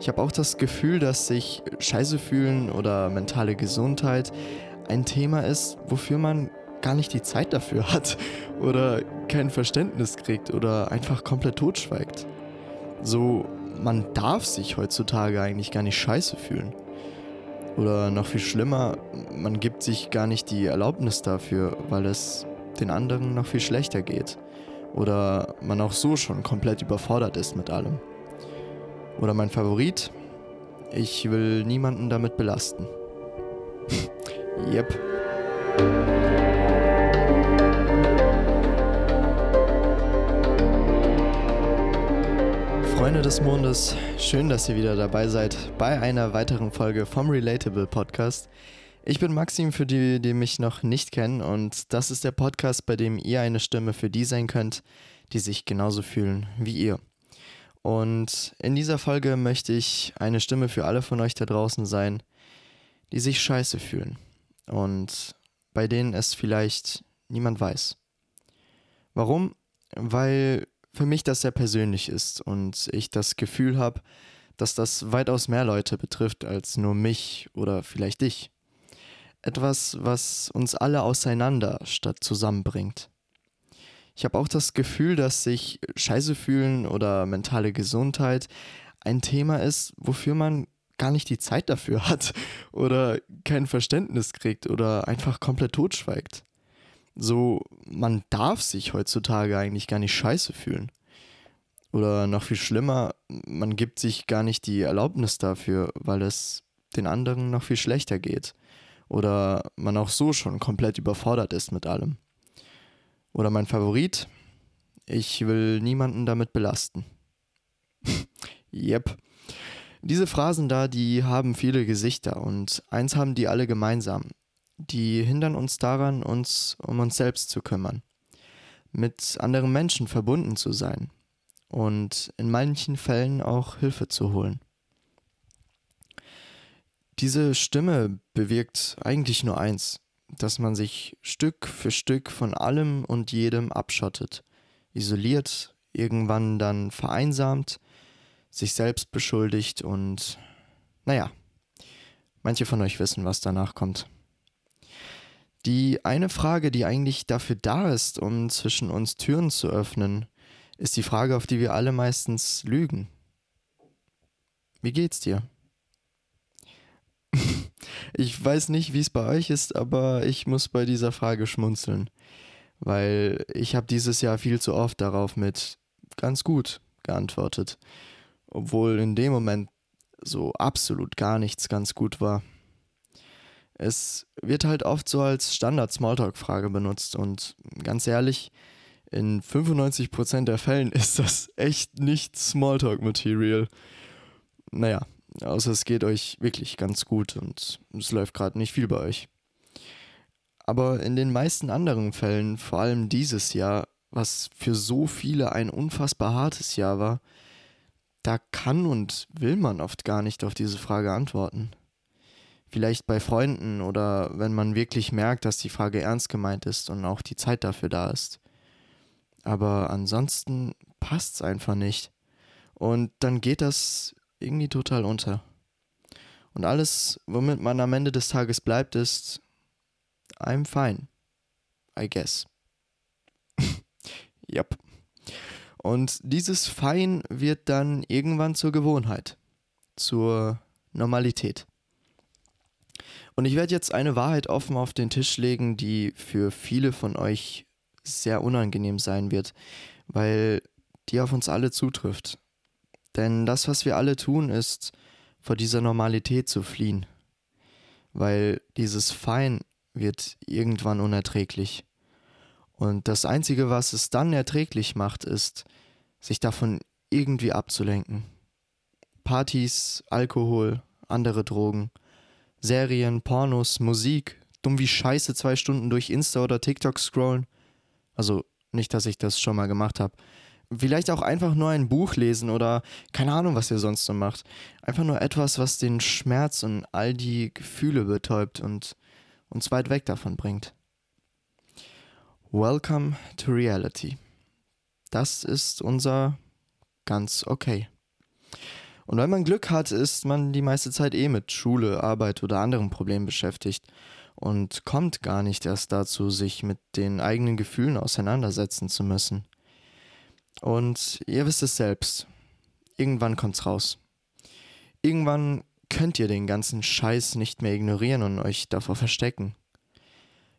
Ich habe auch das Gefühl, dass sich Scheiße fühlen oder mentale Gesundheit ein Thema ist, wofür man gar nicht die Zeit dafür hat oder kein Verständnis kriegt oder einfach komplett totschweigt. So, man darf sich heutzutage eigentlich gar nicht scheiße fühlen. Oder noch viel schlimmer, man gibt sich gar nicht die Erlaubnis dafür, weil es den anderen noch viel schlechter geht. Oder man auch so schon komplett überfordert ist mit allem. Oder mein Favorit, ich will niemanden damit belasten. yep. Freunde des Mondes, schön, dass ihr wieder dabei seid bei einer weiteren Folge vom Relatable Podcast. Ich bin Maxim, für die, die mich noch nicht kennen, und das ist der Podcast, bei dem ihr eine Stimme für die sein könnt, die sich genauso fühlen wie ihr. Und in dieser Folge möchte ich eine Stimme für alle von euch da draußen sein, die sich scheiße fühlen und bei denen es vielleicht niemand weiß. Warum? Weil für mich das sehr persönlich ist und ich das Gefühl habe, dass das weitaus mehr Leute betrifft als nur mich oder vielleicht dich. Etwas, was uns alle auseinander statt zusammenbringt. Ich habe auch das Gefühl, dass sich Scheiße fühlen oder mentale Gesundheit ein Thema ist, wofür man gar nicht die Zeit dafür hat oder kein Verständnis kriegt oder einfach komplett totschweigt. So, man darf sich heutzutage eigentlich gar nicht scheiße fühlen. Oder noch viel schlimmer, man gibt sich gar nicht die Erlaubnis dafür, weil es den anderen noch viel schlechter geht. Oder man auch so schon komplett überfordert ist mit allem. Oder mein Favorit, ich will niemanden damit belasten. yep. Diese Phrasen da, die haben viele Gesichter und eins haben die alle gemeinsam. Die hindern uns daran, uns um uns selbst zu kümmern, mit anderen Menschen verbunden zu sein und in manchen Fällen auch Hilfe zu holen. Diese Stimme bewirkt eigentlich nur eins, dass man sich Stück für Stück von allem und jedem abschottet, isoliert, irgendwann dann vereinsamt, sich selbst beschuldigt und naja, manche von euch wissen, was danach kommt. Die eine Frage, die eigentlich dafür da ist, um zwischen uns Türen zu öffnen, ist die Frage, auf die wir alle meistens lügen. Wie geht's dir? Ich weiß nicht, wie es bei euch ist, aber ich muss bei dieser Frage schmunzeln, weil ich habe dieses Jahr viel zu oft darauf mit ganz gut geantwortet, obwohl in dem Moment so absolut gar nichts ganz gut war. Es wird halt oft so als Standard-Smalltalk-Frage benutzt und ganz ehrlich, in 95% der Fällen ist das echt nicht Smalltalk-Material. Naja, Außer es geht euch wirklich ganz gut und es läuft gerade nicht viel bei euch. Aber in den meisten anderen Fällen, vor allem dieses Jahr, was für so viele ein unfassbar hartes Jahr war, da kann und will man oft gar nicht auf diese Frage antworten. Vielleicht bei Freunden oder wenn man wirklich merkt, dass die Frage ernst gemeint ist und auch die Zeit dafür da ist. Aber ansonsten passt es einfach nicht. Und dann geht das irgendwie total unter. Und alles, womit man am Ende des Tages bleibt, ist I'm fine. I guess. yep. Und dieses Fein wird dann irgendwann zur Gewohnheit, zur Normalität. Und ich werde jetzt eine Wahrheit offen auf den Tisch legen, die für viele von euch sehr unangenehm sein wird, weil die auf uns alle zutrifft. Denn das, was wir alle tun, ist, vor dieser Normalität zu fliehen. Weil dieses Fein wird irgendwann unerträglich. Und das Einzige, was es dann erträglich macht, ist, sich davon irgendwie abzulenken. Partys, Alkohol, andere Drogen, Serien, Pornos, Musik, dumm wie Scheiße zwei Stunden durch Insta oder TikTok scrollen. Also nicht, dass ich das schon mal gemacht habe. Vielleicht auch einfach nur ein Buch lesen oder keine Ahnung, was ihr sonst so macht. Einfach nur etwas, was den Schmerz und all die Gefühle betäubt und uns weit weg davon bringt. Welcome to Reality. Das ist unser ganz okay. Und wenn man Glück hat, ist man die meiste Zeit eh mit Schule, Arbeit oder anderen Problemen beschäftigt und kommt gar nicht erst dazu, sich mit den eigenen Gefühlen auseinandersetzen zu müssen. Und ihr wisst es selbst. Irgendwann kommt's raus. Irgendwann könnt ihr den ganzen Scheiß nicht mehr ignorieren und euch davor verstecken.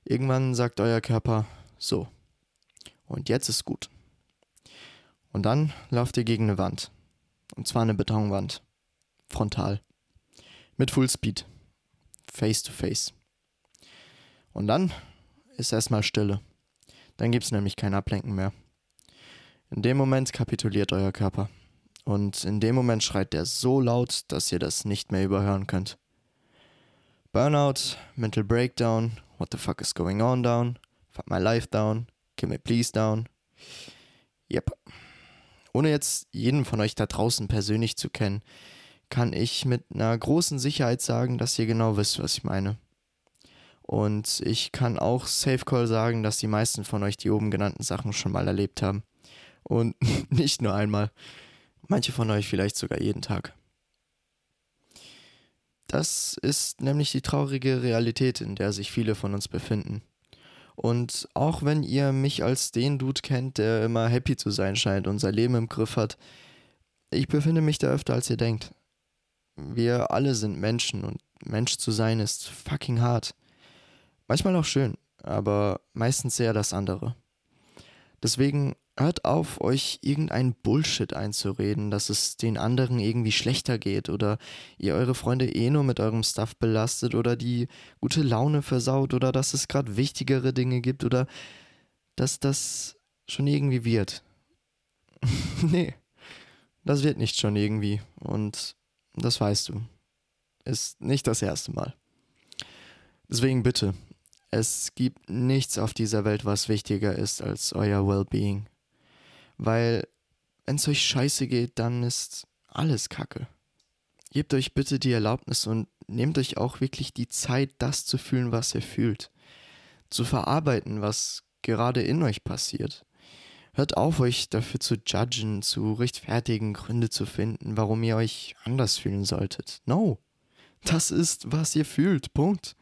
Irgendwann sagt euer Körper, so, und jetzt ist gut. Und dann lauft ihr gegen eine Wand. Und zwar eine Betonwand. Frontal. Mit Fullspeed. Face to face. Und dann ist erstmal Stille. Dann gibt es nämlich kein Ablenken mehr. In dem Moment kapituliert euer Körper. Und in dem Moment schreit der so laut, dass ihr das nicht mehr überhören könnt. Burnout, Mental Breakdown, What the fuck is going on down, Fuck my life down, Give me please down. Yep. Ohne jetzt jeden von euch da draußen persönlich zu kennen, kann ich mit einer großen Sicherheit sagen, dass ihr genau wisst, was ich meine. Und ich kann auch Safe Call sagen, dass die meisten von euch die oben genannten Sachen schon mal erlebt haben. Und nicht nur einmal. Manche von euch vielleicht sogar jeden Tag. Das ist nämlich die traurige Realität, in der sich viele von uns befinden. Und auch wenn ihr mich als den Dude kennt, der immer happy zu sein scheint und sein Leben im Griff hat, ich befinde mich da öfter als ihr denkt. Wir alle sind Menschen und Mensch zu sein ist fucking hart. Manchmal auch schön, aber meistens eher das andere. Deswegen hört auf, euch irgendein Bullshit einzureden, dass es den anderen irgendwie schlechter geht oder ihr eure Freunde eh nur mit eurem Stuff belastet oder die gute Laune versaut oder dass es gerade wichtigere Dinge gibt oder dass das schon irgendwie wird. nee, das wird nicht schon irgendwie und das weißt du. Ist nicht das erste Mal. Deswegen bitte, es gibt nichts auf dieser Welt, was wichtiger ist als euer Wellbeing. Weil, wenn es euch scheiße geht, dann ist alles Kacke. Gebt euch bitte die Erlaubnis und nehmt euch auch wirklich die Zeit, das zu fühlen, was ihr fühlt. Zu verarbeiten, was gerade in euch passiert. Hört auf, euch dafür zu judgen, zu rechtfertigen, Gründe zu finden, warum ihr euch anders fühlen solltet. No. Das ist, was ihr fühlt. Punkt.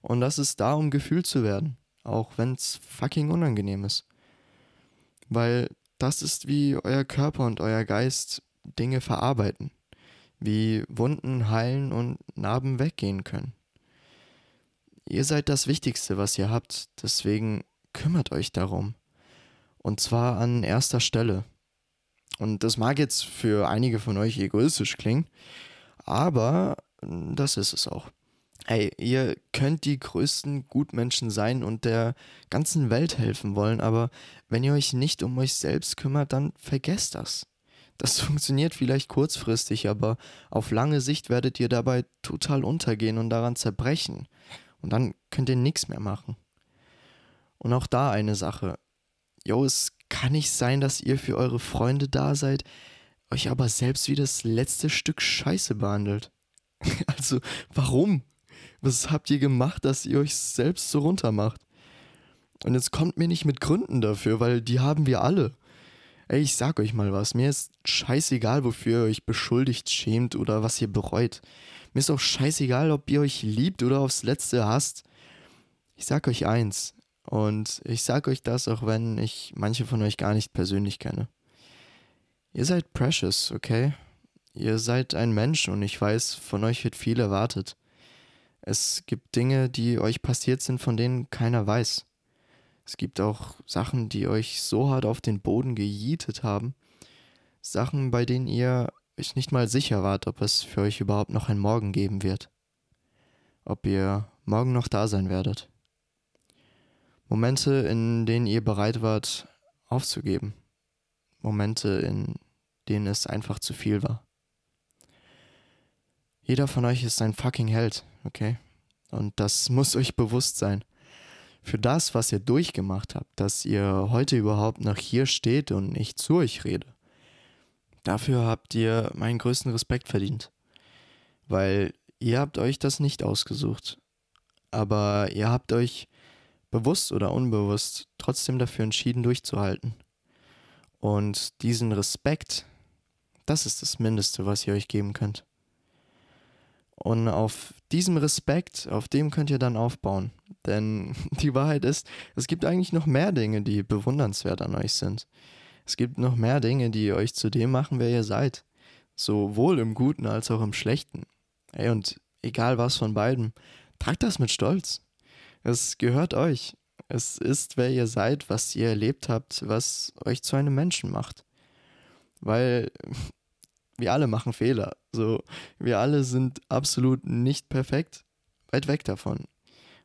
Und das ist da, um gefühlt zu werden. Auch wenn es fucking unangenehm ist. Weil das ist, wie euer Körper und euer Geist Dinge verarbeiten. Wie Wunden heilen und Narben weggehen können. Ihr seid das Wichtigste, was ihr habt. Deswegen kümmert euch darum. Und zwar an erster Stelle. Und das mag jetzt für einige von euch egoistisch klingen, aber das ist es auch. Ey, ihr könnt die größten Gutmenschen sein und der ganzen Welt helfen wollen, aber wenn ihr euch nicht um euch selbst kümmert, dann vergesst das. Das funktioniert vielleicht kurzfristig, aber auf lange Sicht werdet ihr dabei total untergehen und daran zerbrechen. Und dann könnt ihr nichts mehr machen. Und auch da eine Sache. Jo, es kann nicht sein, dass ihr für eure Freunde da seid, euch aber selbst wie das letzte Stück Scheiße behandelt. Also, warum? Was habt ihr gemacht, dass ihr euch selbst so runtermacht? Und jetzt kommt mir nicht mit Gründen dafür, weil die haben wir alle. Ey, ich sag euch mal was. Mir ist scheißegal, wofür ihr euch beschuldigt, schämt oder was ihr bereut. Mir ist auch scheißegal, ob ihr euch liebt oder aufs Letzte hasst. Ich sag euch eins. Und ich sag euch das, auch wenn ich manche von euch gar nicht persönlich kenne. Ihr seid precious, okay? Ihr seid ein Mensch und ich weiß, von euch wird viel erwartet. Es gibt Dinge, die euch passiert sind, von denen keiner weiß. Es gibt auch Sachen, die euch so hart auf den Boden gejietet haben. Sachen, bei denen ihr euch nicht mal sicher wart, ob es für euch überhaupt noch ein Morgen geben wird. Ob ihr morgen noch da sein werdet. Momente, in denen ihr bereit wart, aufzugeben. Momente, in denen es einfach zu viel war. Jeder von euch ist ein fucking Held, okay? Und das muss euch bewusst sein. Für das, was ihr durchgemacht habt, dass ihr heute überhaupt noch hier steht und ich zu euch rede. Dafür habt ihr meinen größten Respekt verdient. Weil ihr habt euch das nicht ausgesucht. Aber ihr habt euch bewusst oder unbewusst trotzdem dafür entschieden durchzuhalten. Und diesen Respekt, Das ist das Mindeste, was ihr euch geben könnt. Und auf diesem Respekt, auf dem könnt ihr dann aufbauen. Denn die Wahrheit ist, es gibt eigentlich noch mehr Dinge, die bewundernswert an euch sind. Es gibt noch mehr Dinge, die euch zu dem machen, wer ihr seid. Sowohl im Guten als auch im Schlechten. Ey, und egal was von beiden, tragt das mit Stolz. Es gehört euch. Es ist, wer ihr seid, was ihr erlebt habt, was euch zu einem Menschen macht. Weil wir alle machen Fehler. So, wir alle sind absolut nicht perfekt. Weit weg davon.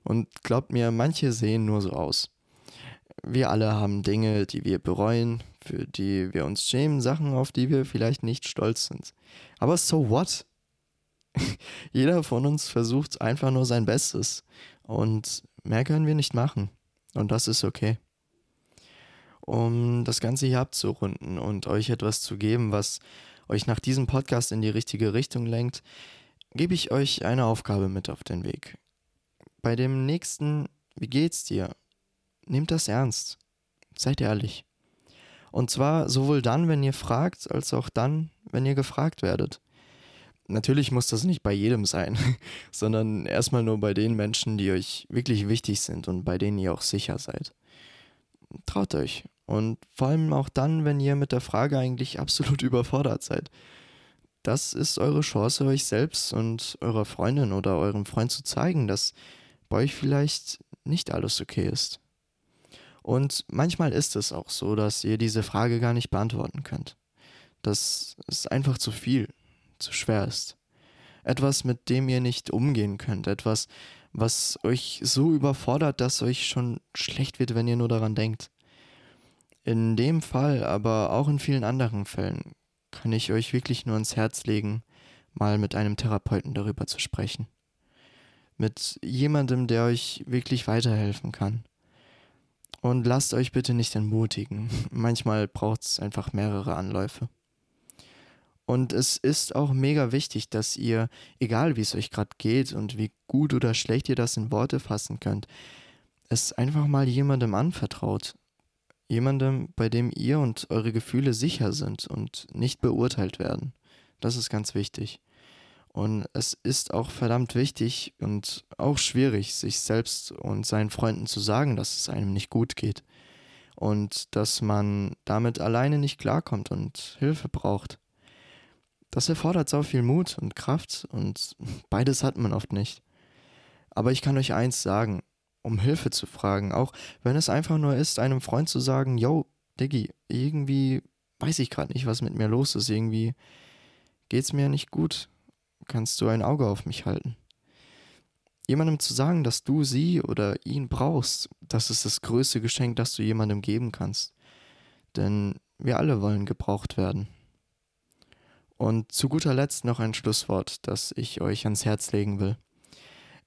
Und glaubt mir, manche sehen nur so aus. Wir alle haben Dinge, die wir bereuen, für die wir uns schämen, Sachen, auf die wir vielleicht nicht stolz sind. Aber so what? Jeder von uns versucht einfach nur sein Bestes. Und mehr können wir nicht machen. Und das ist okay. Um das Ganze hier abzurunden und euch etwas zu geben, was euch nach diesem Podcast in die richtige Richtung lenkt, gebe ich euch eine Aufgabe mit auf den Weg. Bei dem nächsten Wie geht's dir? Nehmt das ernst. Seid ehrlich. Und zwar sowohl dann, wenn ihr fragt, als auch dann, wenn ihr gefragt werdet. Natürlich muss das nicht bei jedem sein, sondern erstmal nur bei den Menschen, die euch wirklich wichtig sind und bei denen ihr auch sicher seid. Traut euch. Und vor allem auch dann, wenn ihr mit der Frage eigentlich absolut überfordert seid. Das ist eure Chance, euch selbst und eurer Freundin oder eurem Freund zu zeigen, dass bei euch vielleicht nicht alles okay ist. Und manchmal ist es auch so, dass ihr diese Frage gar nicht beantworten könnt. Dass es einfach zu viel, zu schwer ist. Etwas, mit dem ihr nicht umgehen könnt. Etwas, was euch so überfordert, dass euch schon schlecht wird, wenn ihr nur daran denkt. In dem Fall, aber auch in vielen anderen Fällen, kann ich euch wirklich nur ans Herz legen, mal mit einem Therapeuten darüber zu sprechen. Mit jemandem, der euch wirklich weiterhelfen kann. Und lasst euch bitte nicht entmutigen. Manchmal braucht es einfach mehrere Anläufe. Und es ist auch mega wichtig, dass ihr, egal wie es euch gerade geht und wie gut oder schlecht ihr das in Worte fassen könnt, es einfach mal jemandem anvertraut Jemandem, bei dem ihr und eure Gefühle sicher sind und nicht beurteilt werden. Das ist ganz wichtig. Und es ist auch verdammt wichtig und auch schwierig, sich selbst und seinen Freunden zu sagen, dass es einem nicht gut geht. Und dass man damit alleine nicht klarkommt und Hilfe braucht. Das erfordert so viel Mut und Kraft und beides hat man oft nicht. Aber ich kann euch eins sagen, um Hilfe zu fragen. Auch wenn es einfach nur ist, einem Freund zu sagen, yo, Diggi, irgendwie weiß ich gerade nicht, was mit mir los ist. Irgendwie geht's mir nicht gut. Kannst du ein Auge auf mich halten? Jemandem zu sagen, dass du sie oder ihn brauchst, das ist das größte Geschenk, das du jemandem geben kannst. Denn wir alle wollen gebraucht werden. Und zu guter Letzt noch ein Schlusswort, das ich euch ans Herz legen will.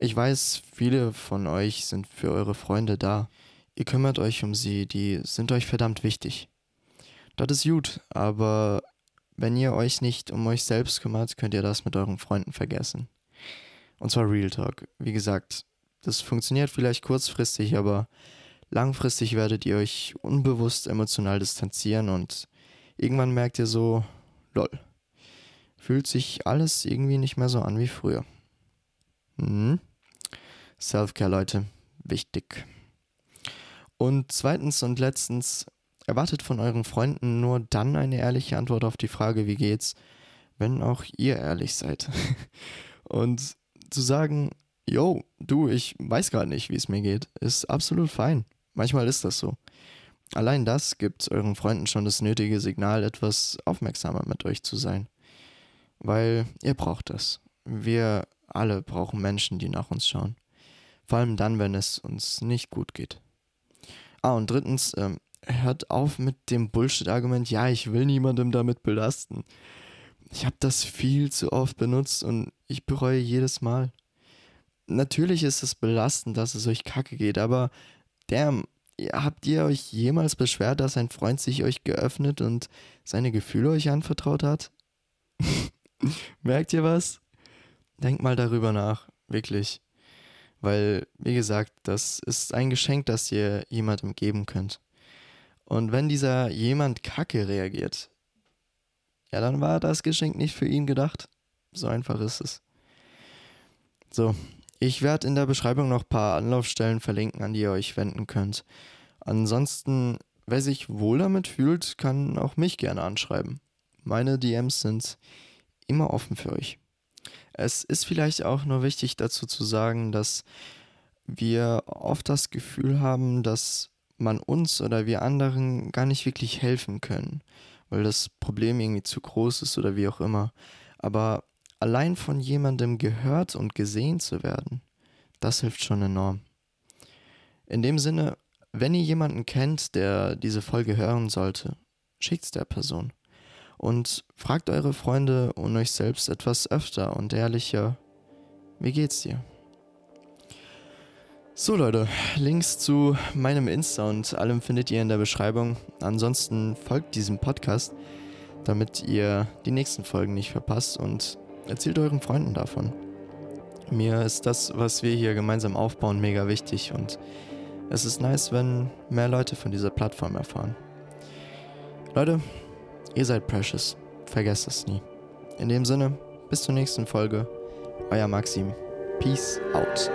Ich weiß, viele von euch sind für eure Freunde da. Ihr kümmert euch um sie, die sind euch verdammt wichtig. Das ist gut, aber wenn ihr euch nicht um euch selbst kümmert, könnt ihr das mit euren Freunden vergessen. Und zwar Real Talk. Wie gesagt, das funktioniert vielleicht kurzfristig, aber langfristig werdet ihr euch unbewusst emotional distanzieren und irgendwann merkt ihr so, lol, fühlt sich alles irgendwie nicht mehr so an wie früher. Hm? Self-Care, Leute, wichtig. Und zweitens und letztens, erwartet von euren Freunden nur dann eine ehrliche Antwort auf die Frage, wie geht's, wenn auch ihr ehrlich seid. und zu sagen, yo, du, ich weiß gerade nicht, wie es mir geht, ist absolut fein. Manchmal ist das so. Allein das gibt euren Freunden schon das nötige Signal, etwas aufmerksamer mit euch zu sein. Weil ihr braucht das. Wir alle brauchen Menschen, die nach uns schauen. Vor allem dann, wenn es uns nicht gut geht. Ah, und drittens, ähm, hört auf mit dem Bullshit-Argument, ja, ich will niemandem damit belasten. Ich habe das viel zu oft benutzt und ich bereue jedes Mal. Natürlich ist es belastend, dass es euch kacke geht, aber damn, habt ihr euch jemals beschwert, dass ein Freund sich euch geöffnet und seine Gefühle euch anvertraut hat? Merkt ihr was? Denkt mal darüber nach, wirklich. Weil, wie gesagt, das ist ein Geschenk, das ihr jemandem geben könnt. Und wenn dieser jemand kacke reagiert, ja, dann war das Geschenk nicht für ihn gedacht. So einfach ist es. So, ich werde in der Beschreibung noch ein paar Anlaufstellen verlinken, an die ihr euch wenden könnt. Ansonsten, wer sich wohl damit fühlt, kann auch mich gerne anschreiben. Meine DMs sind immer offen für euch. Es ist vielleicht auch nur wichtig dazu zu sagen, dass wir oft das Gefühl haben, dass man uns oder wir anderen gar nicht wirklich helfen können, weil das Problem irgendwie zu groß ist oder wie auch immer. Aber allein von jemandem gehört und gesehen zu werden, das hilft schon enorm. In dem Sinne, wenn ihr jemanden kennt, der diese Folge hören sollte, schickt's der Person. Und fragt eure Freunde und euch selbst etwas öfter und ehrlicher, wie geht's dir? So Leute, Links zu meinem Insta und allem findet ihr in der Beschreibung. Ansonsten folgt diesem Podcast, damit ihr die nächsten Folgen nicht verpasst und erzählt euren Freunden davon. Mir ist das, was wir hier gemeinsam aufbauen, mega wichtig und es ist nice, wenn mehr Leute von dieser Plattform erfahren. Leute, Ihr seid precious. Vergesst es nie. In dem Sinne, bis zur nächsten Folge. Euer Maxim. Peace out.